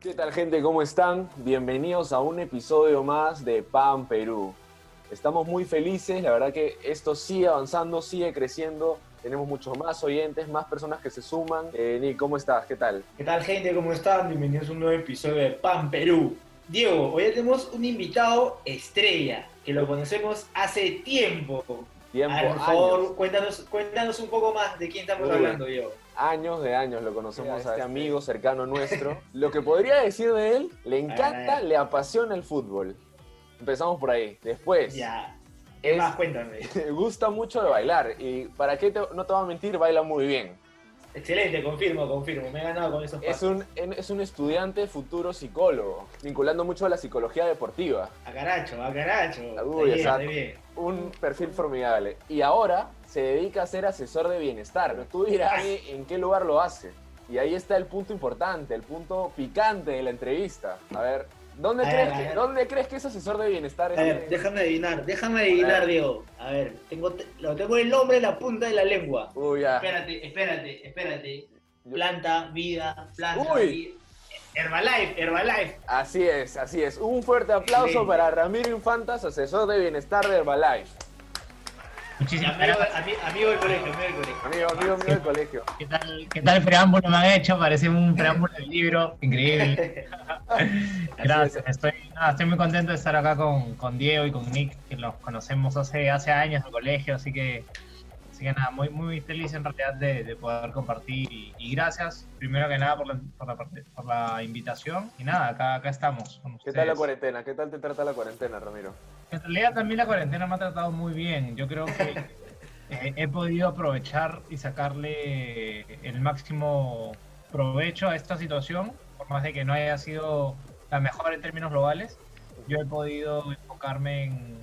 ¿Qué tal gente? ¿Cómo están? Bienvenidos a un episodio más de PAN Perú. Estamos muy felices, la verdad que esto sigue avanzando, sigue creciendo. Tenemos muchos más oyentes, más personas que se suman. Eh, Nick, ¿cómo estás? ¿Qué tal? ¿Qué tal gente? ¿Cómo están? Bienvenidos a un nuevo episodio de PAN Perú. Diego, hoy tenemos un invitado estrella, que lo conocemos hace tiempo. Tiempo, por favor, años. cuéntanos, cuéntanos un poco más de quién estamos Uy. hablando, Diego. Años de años lo conocemos Mira, a este este- amigo cercano nuestro. Lo que podría decir de él, le encanta, le apasiona el fútbol. Empezamos por ahí. Después, Ya. ¿Qué es- más? Cuéntame. le gusta mucho de bailar. Y para qué te- no te va a mentir, baila muy bien. Excelente, confirmo, confirmo. Me he ganado con esos Es un, es un estudiante futuro psicólogo, vinculando mucho a la psicología deportiva. A caracho, a caracho. Uy, está bien, está bien. Un perfil formidable. Y ahora se dedica a ser asesor de bienestar. Pero tú dirás en qué lugar lo hace. Y ahí está el punto importante, el punto picante de la entrevista. A ver, ¿dónde, A crees, que, ver. ¿dónde crees que es asesor de bienestar? A ver, déjame adivinar, déjame adivinar. Diego. A ver, tengo, lo tengo el nombre en la punta de la lengua. Uy, ya. Espérate, espérate, espérate. Planta, vida, planta, Uy. vida. Herbalife, Herbalife. Así es, así es. Un fuerte aplauso para Ramiro Infantas, asesor de bienestar de Herbalife. Muchísimas Amigo, gracias. ami- amigo del colegio, amigo del colegio. Amigo, del colegio. ¿Qué tal, ¿Qué tal preámbulo me han hecho? Parece un preámbulo del libro. Increíble. Gracias. Estoy, nada, estoy muy contento de estar acá con, con Diego y con Nick, que los conocemos hace, hace años en el colegio, así que, así que nada, muy, muy feliz en realidad de, de poder compartir y, y gracias, primero que nada, por la, por la, por la invitación. Y nada, acá, acá estamos. con ¿Qué tal la cuarentena? ¿Qué tal te trata la cuarentena, Ramiro? En realidad también la cuarentena me ha tratado muy bien. Yo creo que eh, he podido aprovechar y sacarle el máximo provecho a esta situación, por más de que no haya sido la mejor en términos globales. Yo he podido enfocarme en,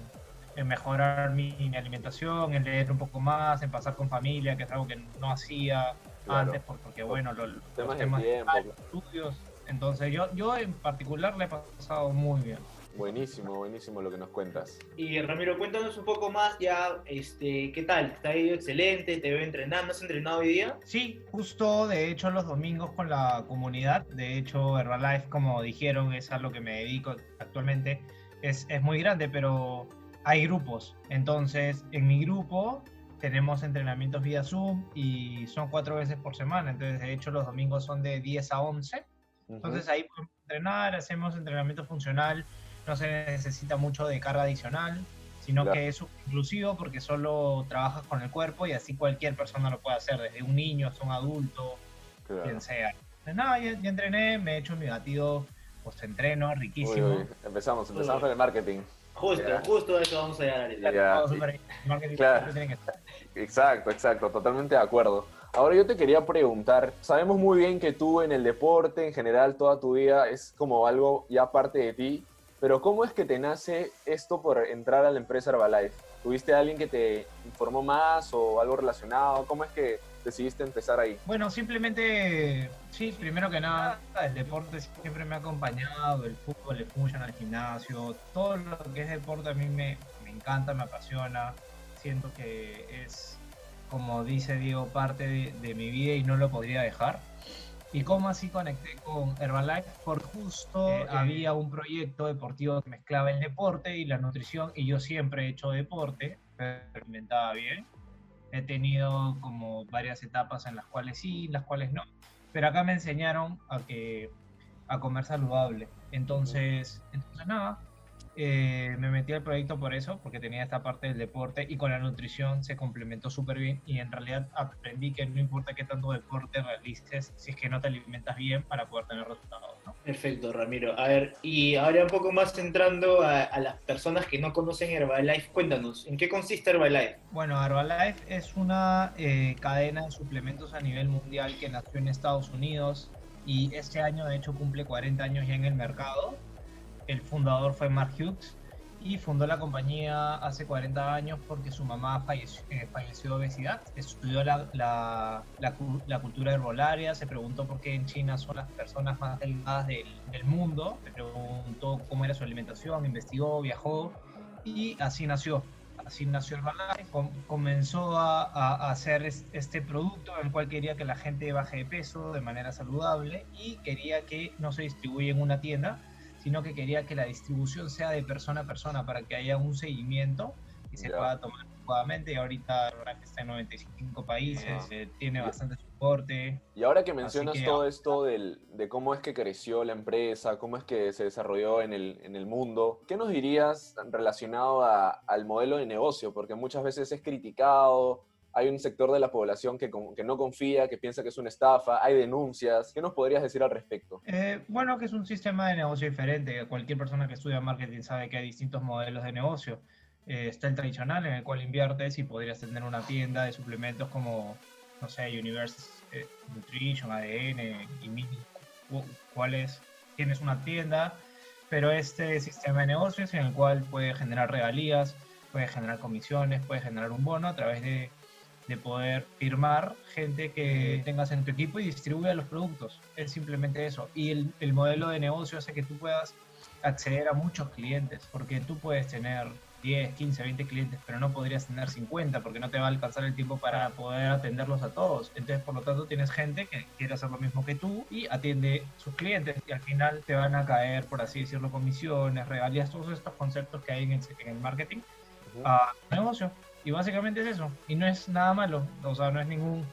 en mejorar mi, mi alimentación, en leer un poco más, en pasar con familia, que es algo que no hacía Claro. antes, por- porque bueno, lo- los Temas de temas tiempo. de estudios. Entonces yo, yo en particular le he pasado muy bien. Buenísimo, buenísimo lo que nos cuentas. Y Ramiro, cuéntanos un poco más ya, este, ¿qué tal? ¿Te ha ido excelente? ¿Te veo entrenando? ¿Has entrenado hoy día? Sí, justo de hecho los domingos con la comunidad, de hecho Herbalife, como dijeron, es a lo que me dedico actualmente, es, es muy grande, pero hay grupos. Entonces, en mi grupo tenemos entrenamientos vía Zoom y son cuatro veces por semana, entonces de hecho los domingos son de 10 a 11. Entonces ahí podemos entrenar, hacemos entrenamiento funcional, no se necesita mucho de carga adicional, sino Claro. que es inclusivo porque solo trabajas con el cuerpo y así cualquier persona lo puede hacer, desde un niño hasta un adulto, Claro. quien sea. Entonces, nada, ya, ya entrené, me he hecho mi batido post-entreno, Uy, riquísimo. uy, Empezamos, empezamos Uy. con el marketing. Justo, Ya. justo a eso vamos a llegar ahorita. Marketing Claro. Exacto, exacto, totalmente de acuerdo. Ahora yo te quería preguntar, sabemos muy bien que tú en el deporte en general toda tu vida es como algo ya parte de ti, pero ¿cómo es que te nace esto por entrar a la empresa Herbalife? ¿Tuviste a alguien que te informó más o algo relacionado? ¿Cómo es que decidiste empezar ahí? Bueno, simplemente, sí, primero que nada, el deporte siempre me ha acompañado, el fútbol, el funcional, el gimnasio, todo lo que es deporte a mí me, me encanta, me apasiona, siento que es, como dice Diego, parte de, de mi vida y no lo podría dejar. ¿Y cómo así conecté con Herbalife? Por justo Eh, había un proyecto deportivo que mezclaba el deporte y la nutrición y yo siempre he hecho deporte, me alimentaba bien he tenido como varias etapas en las cuales sí, las cuales no. Pero acá me enseñaron a que a comer saludable. Entonces, entonces nada, eh, me metí al proyecto por eso, porque tenía esta parte del deporte y con la nutrición se complementó súper bien y en realidad aprendí que no importa qué tanto deporte realices, si es que no te alimentas bien para poder tener resultados. ¿no? Perfecto, Ramiro. A ver, y ahora un poco más entrando a, a las personas que no conocen Herbalife, cuéntanos, ¿en qué consiste Herbalife? Bueno, Herbalife es una eh, cadena de suplementos a nivel mundial que nació en Estados Unidos y este año de hecho cumple 40 años ya en el mercado. El fundador fue Mark Hughes y fundó la compañía hace 40 años porque su mamá falleció, eh, falleció de obesidad. Estudió la, la, la la cultura herbolaria, se preguntó por qué en China son las personas más delgadas del, mundo, se preguntó cómo era su alimentación, investigó, viajó y así nació. así nació Herbalife. Com- comenzó a, a- hacer es- este producto en el cual quería que la gente baje de peso de manera saludable y quería que no se distribuya en una tienda, sino que quería que la distribución sea de persona a persona para que haya un seguimiento y se Ya. pueda tomar adecuadamente. Y ahorita Herbalife está en 95 países, eh, tiene bastante soporte. Y ahora que mencionas que- todo esto del- de cómo es que creció la empresa, cómo es que se desarrolló en el, en el mundo, ¿qué nos dirías relacionado a- al modelo de negocio? Porque muchas veces es criticado, hay un sector de la población que, que no confía, que piensa que es una estafa, hay denuncias. ¿Qué nos podrías decir al respecto? Eh, bueno, que es un sistema de negocio diferente. Cualquier persona que estudia marketing sabe que hay distintos modelos de negocio. Eh, está el tradicional en el cual inviertes y podrías tener una tienda de suplementos como, no sé, Universe eh, Nutrition, ADN y mil cu- cuales tienes una tienda, pero este sistema de negocios en el cual puedes generar regalías, puedes generar comisiones, puedes generar un bono a través de, de poder firmar gente que tengas en tu equipo y distribuya los productos. Es simplemente eso. Y el, el modelo de negocio hace que tú puedas acceder a muchos clientes, porque tú puedes tener 10, 15, 20 clientes, pero no podrías tener 50 porque no te va a alcanzar el tiempo para poder atenderlos a todos. Entonces, por lo tanto, tienes gente que quiere hacer lo mismo que tú y atiende sus clientes y al final te van a caer, por así decirlo, comisiones, regalías, todos estos conceptos que hay en el, en el marketing a negocio. Y básicamente es eso. Y no es nada malo. O sea, no es ningún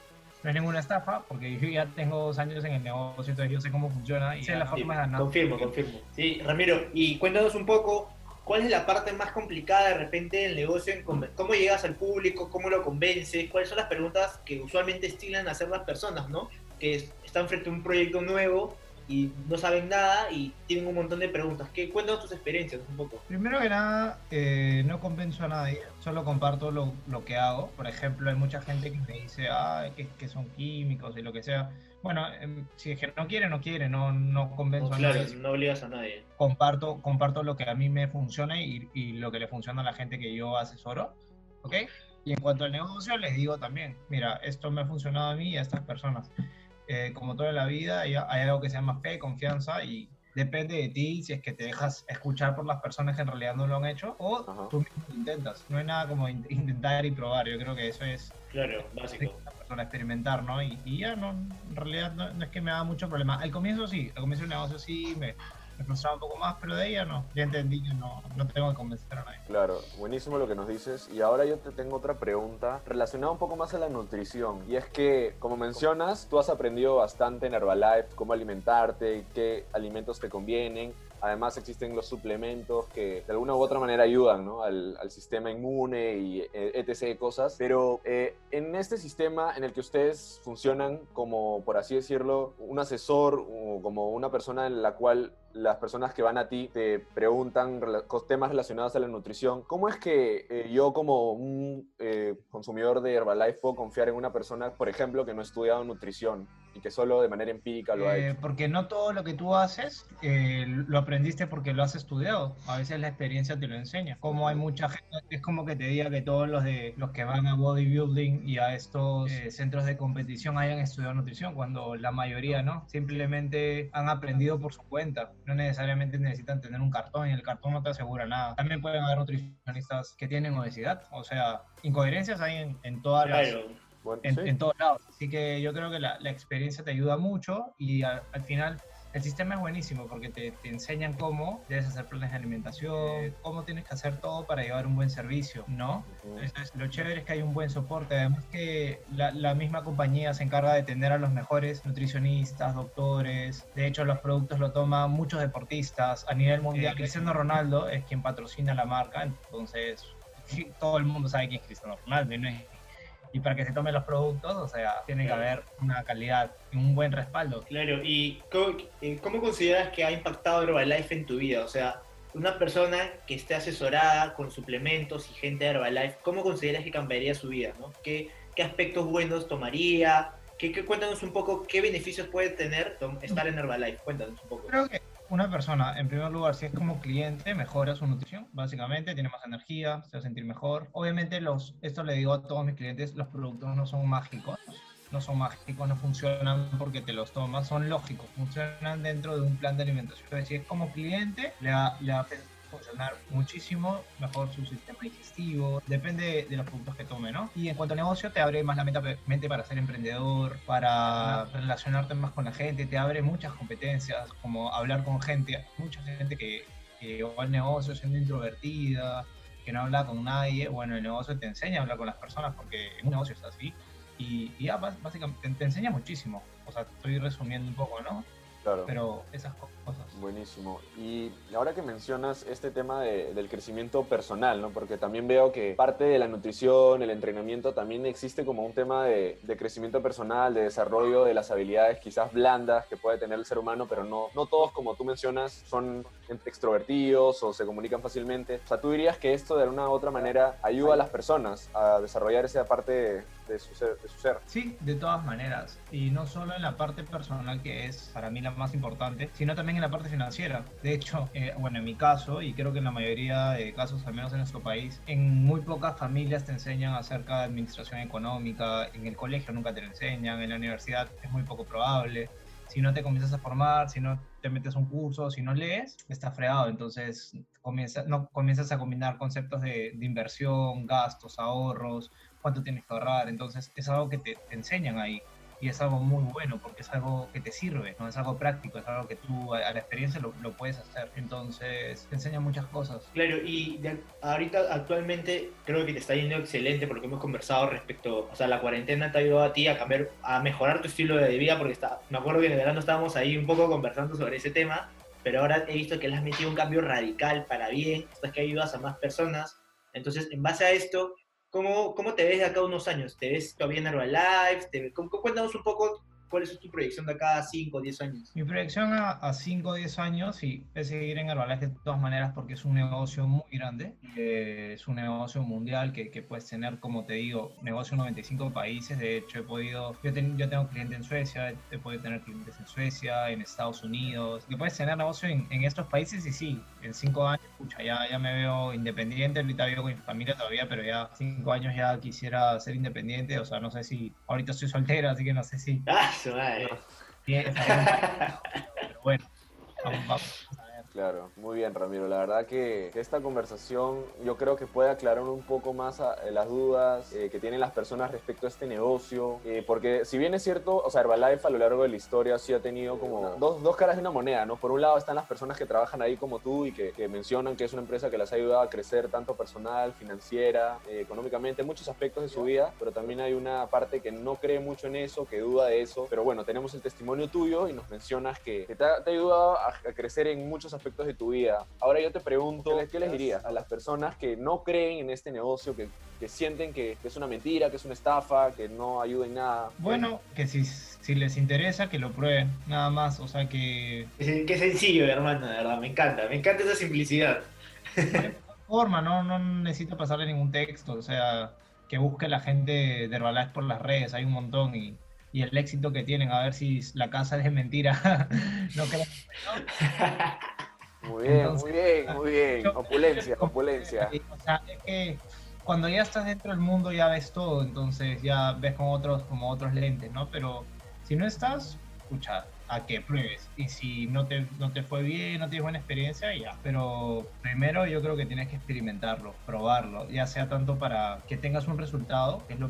no es ninguna estafa, porque yo ya tengo dos años en el negocio, entonces yo sé cómo funciona y sé la Sí, forma de ganar. confirmo, confirmo. Sí, Ramiro, y cuéntanos un poco, ¿cuál es la parte más complicada de repente del negocio? En ¿Cómo llegas al público? ¿Cómo lo convences? ¿Cuáles son las preguntas que usualmente estilan a hacer las personas, ¿no? Que es- están frente a un proyecto nuevo y no saben nada y tienen un montón de preguntas. ¿Qué, cuéntanos tus experiencias un poco. Primero que nada, eh, no convenzo a nadie, solo comparto lo, lo que hago. Por ejemplo, hay mucha gente que me dice ah, que, que son químicos y lo que sea. Bueno, em, si es que no quiere, no quiere, no, no convenzo No, a claro, nadie. no obligas a nadie. Comparto, comparto lo que a mí me funciona y, y lo que le funciona a la gente que yo asesoro, ¿ok? Y en cuanto al negocio, les digo también, mira, esto me ha funcionado a mí y a estas personas. Eh, como toda la vida, hay, hay algo que se llama fe, confianza y depende de ti si es que te dejas escuchar por las personas que en realidad no lo han hecho o Ajá. tú mismo lo intentas. No hay nada como in- intentar y probar. Yo creo que eso es Claro, básico. la persona experimentar, ¿no? Y, y ya, no, en realidad no, no es que me haga mucho problema. Al comienzo sí, al comienzo del negocio sí me, me un poco más, pero de ya no. Ya entendí que no, no tengo que convencer a nadie. Claro, buenísimo lo que nos dices. Y ahora yo te tengo otra pregunta relacionada un poco más a la nutrición. Y es que, como mencionas, tú has aprendido bastante en Herbalife cómo alimentarte, qué alimentos te convienen. Además existen los suplementos que de alguna u otra manera ayudan ¿no? al, al sistema inmune y eh, etc. cosas. Pero eh, en este sistema en el que ustedes funcionan como, por así decirlo, un asesor o como una persona en la cual las personas que van a ti te preguntan temas relacionados a la nutrición, ¿cómo es que eh, yo como un eh, consumidor de Herbalife puedo confiar en una persona, por ejemplo, que no ha estudiado nutrición y que solo de manera empírica lo ha Eh, hecho? porque no todo lo que tú haces eh, lo aprendiste porque lo has estudiado. A veces la experiencia te lo enseña. Como hay mucha gente, es como que te diga que todos los de los que van a bodybuilding y a estos eh, centros de competición hayan estudiado nutrición, cuando la mayoría no. Simplemente han aprendido por su cuenta. No necesariamente necesitan tener un cartón y el cartón no te asegura nada. También pueden haber nutricionistas que tienen obesidad. O sea, incoherencias hay en, en todas las Claro, Bueno, en, sí. en todos lados. Así que yo creo que la, la experiencia te ayuda mucho y a- al final el sistema es buenísimo porque te, te enseñan cómo debes hacer planes de alimentación, cómo tienes que hacer todo para llevar un buen servicio, ¿no? Entonces, lo chévere es que hay un buen soporte, además que la, la misma compañía se encarga de tener a los mejores nutricionistas, doctores, de hecho los productos lo toman muchos deportistas a nivel mundial. Cristiano Ronaldo es quien patrocina la marca, entonces todo el mundo sabe quién es Cristiano Ronaldo y, no es- y para que se tomen los productos, o sea, tiene que haber una calidad y un buen respaldo. Claro, ¿y cómo, cómo consideras que ha impactado Herbalife en tu vida? O sea, una persona que esté asesorada con suplementos y gente de Herbalife, ¿cómo consideras que cambiaría su vida? ¿no? ¿Qué, qué aspectos buenos tomaría? ¿Qué, qué- cuéntanos un poco qué beneficios puede tener estar en Herbalife. Cuéntanos un poco. Creo que una persona, en primer lugar, si es como cliente, mejora su nutrición, básicamente, tiene más energía, se va a sentir mejor. Obviamente, los, esto le digo a todos mis clientes, los productos no son mágicos, no son mágicos, no funcionan porque te los tomas, son lógicos, funcionan dentro de un plan de alimentación. Entonces, si es como cliente, le va, funcionar muchísimo mejor su sistema digestivo, depende de los productos que tome, ¿no? Y en cuanto a negocio, te abre más la mente para ser emprendedor, para relacionarte más con la gente, te abre muchas competencias, como hablar con gente, mucha gente que, que va al negocio siendo introvertida, que no habla con nadie, bueno, el negocio te enseña a hablar con las personas porque un negocio es así. Y, ya, básicamente te enseña muchísimo. O sea, estoy resumiendo un poco, ¿no? Pero esas cosas. Buenísimo. Y ahora que mencionas este tema del crecimiento personal, ¿no? Porque también veo que parte de la nutrición, el entrenamiento, también existe como un tema de, crecimiento personal, de desarrollo de las habilidades quizás blandas que puede tener el ser humano, pero no, no todos, como tú mencionas, son extrovertidos o se comunican fácilmente. O sea, tú dirías que esto de alguna u otra manera ayuda a las personas a desarrollar esa parte de su. Sí, de todas maneras. Y no solo en la parte personal, que es para mí la más importante, sino también en la parte financiera. De hecho, eh, bueno, en mi caso, y creo que en la mayoría de casos, al menos en nuestro país, en muy pocas familias te enseñan acerca de administración económica, en el colegio nunca te lo enseñan, en la universidad es muy poco probable. Si no te comienzas a formar, si no te metes a un curso, si no lees, estás fregado. Entonces no, comienzas a combinar conceptos de inversión, gastos, ahorros, cuánto tienes que ahorrar. Entonces es algo que te, enseñan ahí y es algo muy bueno porque es algo que te sirve, no es algo práctico, es algo que tú a, la experiencia lo, lo, puedes hacer. Entonces te enseña muchas cosas. Claro, y ahorita actualmente creo que te está yendo excelente porque hemos conversado respecto, o sea, la cuarentena te ha ayudado a ti a cambiar, a mejorar tu estilo de vida porque está, me acuerdo que en el verano estábamos ahí un poco conversando sobre ese tema, pero ahora he visto que le has metido un cambio radical para bien, estás que ayudas a más personas. Entonces, en base a esto, ¿Cómo, ¿Cómo te ves de acá unos años? ¿Te ves todavía en Herbalife? ¿Te, cuéntanos un poco ¿Cuál es tu proyección de acá a 5 o 10 años? Mi proyección a, 5 o 10 años, sí, es seguir en Herbalife de todas maneras porque es un negocio muy grande, es un negocio mundial que, que, puedes tener, como te digo, negocio en 95 países, de hecho he podido, yo, yo tengo clientes en Suecia, he podido tener clientes en Suecia, en Estados Unidos, que puedes tener negocio en, en estos países y sí, en 5 años, escucha, ya, ya me veo independiente, ahorita vivo con mi familia todavía, pero ya 5 años ya quisiera ser independiente, o sea, no sé si, ahorita estoy soltera, así que no sé si... Ah, pero bueno, vamos, Claro, muy bien Ramiro. La verdad que esta conversación yo creo que puede aclarar un poco más eh, las dudas eh, que tienen las personas respecto a este negocio. Eh, porque si bien es cierto, o sea, Herbalife a lo largo de la historia sí ha tenido como dos, dos, caras de una moneda, ¿no? Por un lado están las personas que trabajan ahí como tú y que, mencionan que es una empresa que las ha ayudado a crecer tanto personal, financiera, económicamente, muchos aspectos de su vida, pero también hay una parte que no cree mucho en eso, que duda de eso. Pero bueno, tenemos el testimonio tuyo y nos mencionas que, te, ha, ayudado a, a crecer en muchos aspectos aspectos de tu vida. Ahora yo te pregunto, ¿qué les dirías a las personas que no creen en este negocio, que, que sienten que, es una mentira, que es una estafa, que no ayuda en nada? Bueno, que si, si les interesa, que lo prueben, nada más, o sea que... Qué sencillo, hermano, de verdad, me encanta, me encanta esa simplicidad. forma, no, no necesito pasarle ningún texto, o sea, que busque la gente de Herbalife por las redes, hay un montón y y el éxito que tienen, a ver si la casa es mentira. no creo. Muy bien, muy bien, muy bien. Opulencia, opulencia. O sea, es que cuando ya estás dentro del mundo ya ves todo, entonces ya ves con otros, como otros lentes, ¿no? Pero si no estás, escucha, a que pruebes. Y si no te, no te fue bien, no tienes buena experiencia, ya. Pero primero yo creo que tienes que experimentarlo, probarlo, ya sea tanto para que tengas un resultado, que es lo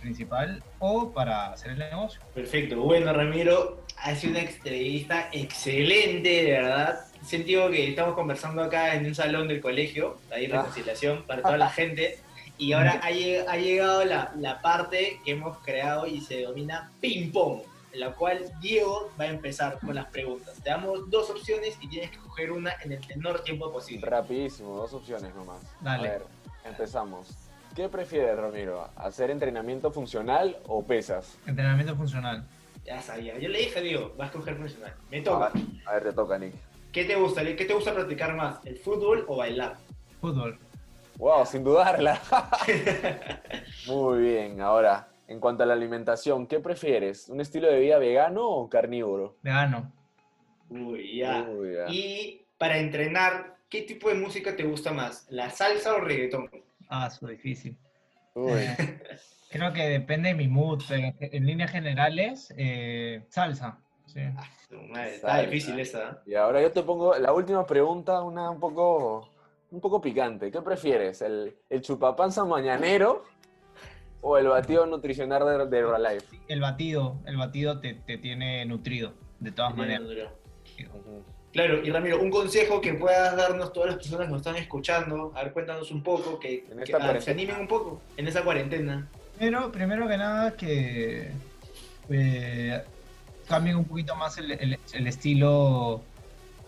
principal, o para hacer el negocio. Perfecto. Bueno, Ramiro, ha sido una entrevista excelente, de verdad. Sentido que estamos conversando acá en un salón del colegio, ahí ah. reconciliación para toda la gente. Y ahora ha, ha llegado la, la parte que hemos creado y se denomina ping pong la cual Diego va a empezar con las preguntas. Te damos dos opciones y tienes que coger una en el menor tiempo posible. Rapidísimo, dos opciones nomás. Dale. A ver, empezamos. ¿Qué prefieres, Ramiro? ¿Hacer entrenamiento funcional o pesas? Entrenamiento funcional. Ya sabía. Yo le dije a Diego, vas a coger funcional. Me toca. A ver, te toca, Nick. ¿Qué te gusta? ¿Qué te gusta practicar más? ¿El fútbol o bailar? Fútbol. Wow, sin dudarla. Muy bien, ahora, en cuanto a la alimentación, ¿qué prefieres? ¿Un estilo de vida vegano o carnívoro? Vegano. Uy, ya. Y para entrenar, ¿qué tipo de música te gusta más? ¿La salsa o reggaetón? Ah, eso es difícil. Uy. Creo que depende de mi mood, pero en líneas generales, eh, salsa. Sí. Ah, está difícil esa. ¿eh? Y ahora yo te pongo la última pregunta, una un poco, un poco picante. ¿Qué prefieres? ¿El, el chupapanza mañanero o el batido nutricional de, de Herbalife? El batido, el batido te, te tiene nutrido, de todas maneras. Claro, y Ramiro, un consejo que puedas darnos todas las personas que nos están escuchando, a ver, cuéntanos un poco, que, En que, ah, se animen un poco en esa cuarentena. Pero primero que nada que eh, cambien un poquito más el, estilo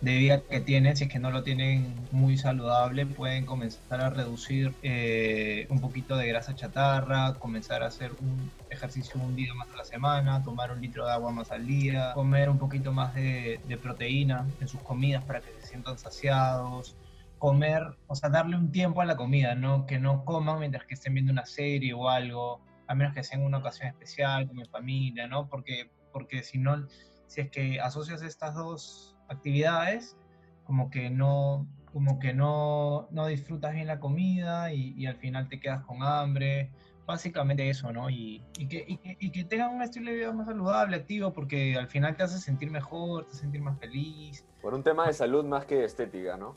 de vida que tienen, si es que no lo tienen muy saludable, pueden comenzar a reducir eh, un poquito de grasa chatarra, comenzar a hacer un ejercicio un día más a la semana, tomar un litro de agua más al día, comer un poquito más de, proteína en sus comidas para que se sientan saciados, comer, o sea, darle un tiempo a la comida, no que no coman mientras que estén viendo una serie o algo, a menos que sea una ocasión especial, como en familia, ¿no? Porque, porque si no, si es que asocias estas dos actividades, como que no, como que no, no disfrutas bien la comida y, y al final te quedas con hambre. Básicamente eso, ¿no? Y, y que, y, que, y que tengan un estilo de vida más saludable, activo, porque al final te hace sentir mejor, te hace sentir más feliz. Por un tema de salud más que estética, ¿no?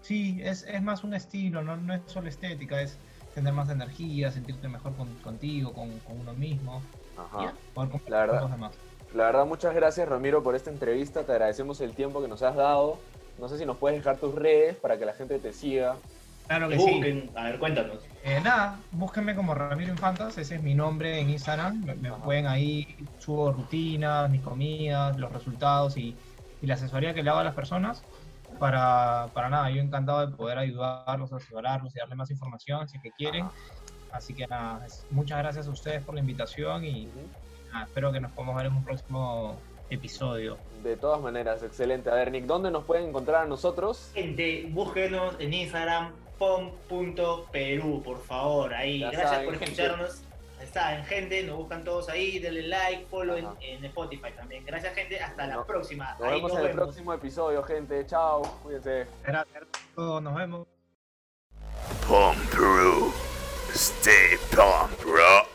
Sí, es, es más un estilo, no, no es solo estética, es tener más energía, sentirte mejor con- contigo, con, con uno mismo, Ajá. La verdad. con los demás. La verdad, muchas gracias Ramiro por esta entrevista. Te agradecemos el tiempo que nos has dado. No sé si nos puedes dejar tus redes para que la gente te siga. Claro Que que sí. busquen, a ver, cuéntanos. Eh, nada, búsquenme como Ramiro Infantas, ese es mi nombre en Instagram. Me, me pueden ahí, subo rutinas, mis comidas, los resultados y, y la asesoría que le hago a las personas. Para, para nada, yo encantado de poder ayudarlos, asesorarlos y darle más información si es que quieren. Ajá. Así que nada, muchas gracias a ustedes por la invitación y nada, espero que nos podamos ver en un próximo episodio. De todas maneras, excelente. A ver, Nick, ¿dónde nos pueden encontrar a nosotros? Gente, búsquenos en Instagram, pom.perú, por favor. Ahí, Ya gracias saben, por escucharnos. Está, gente, nos buscan todos ahí, denle like, follow en, en Spotify también. Gracias, gente, hasta la próxima. Nos ahí vemos nos en el próximo episodio, gente. Chao. Cuídense. Gracias a todos, nos vemos. Pump Peru. Stay pump, bro.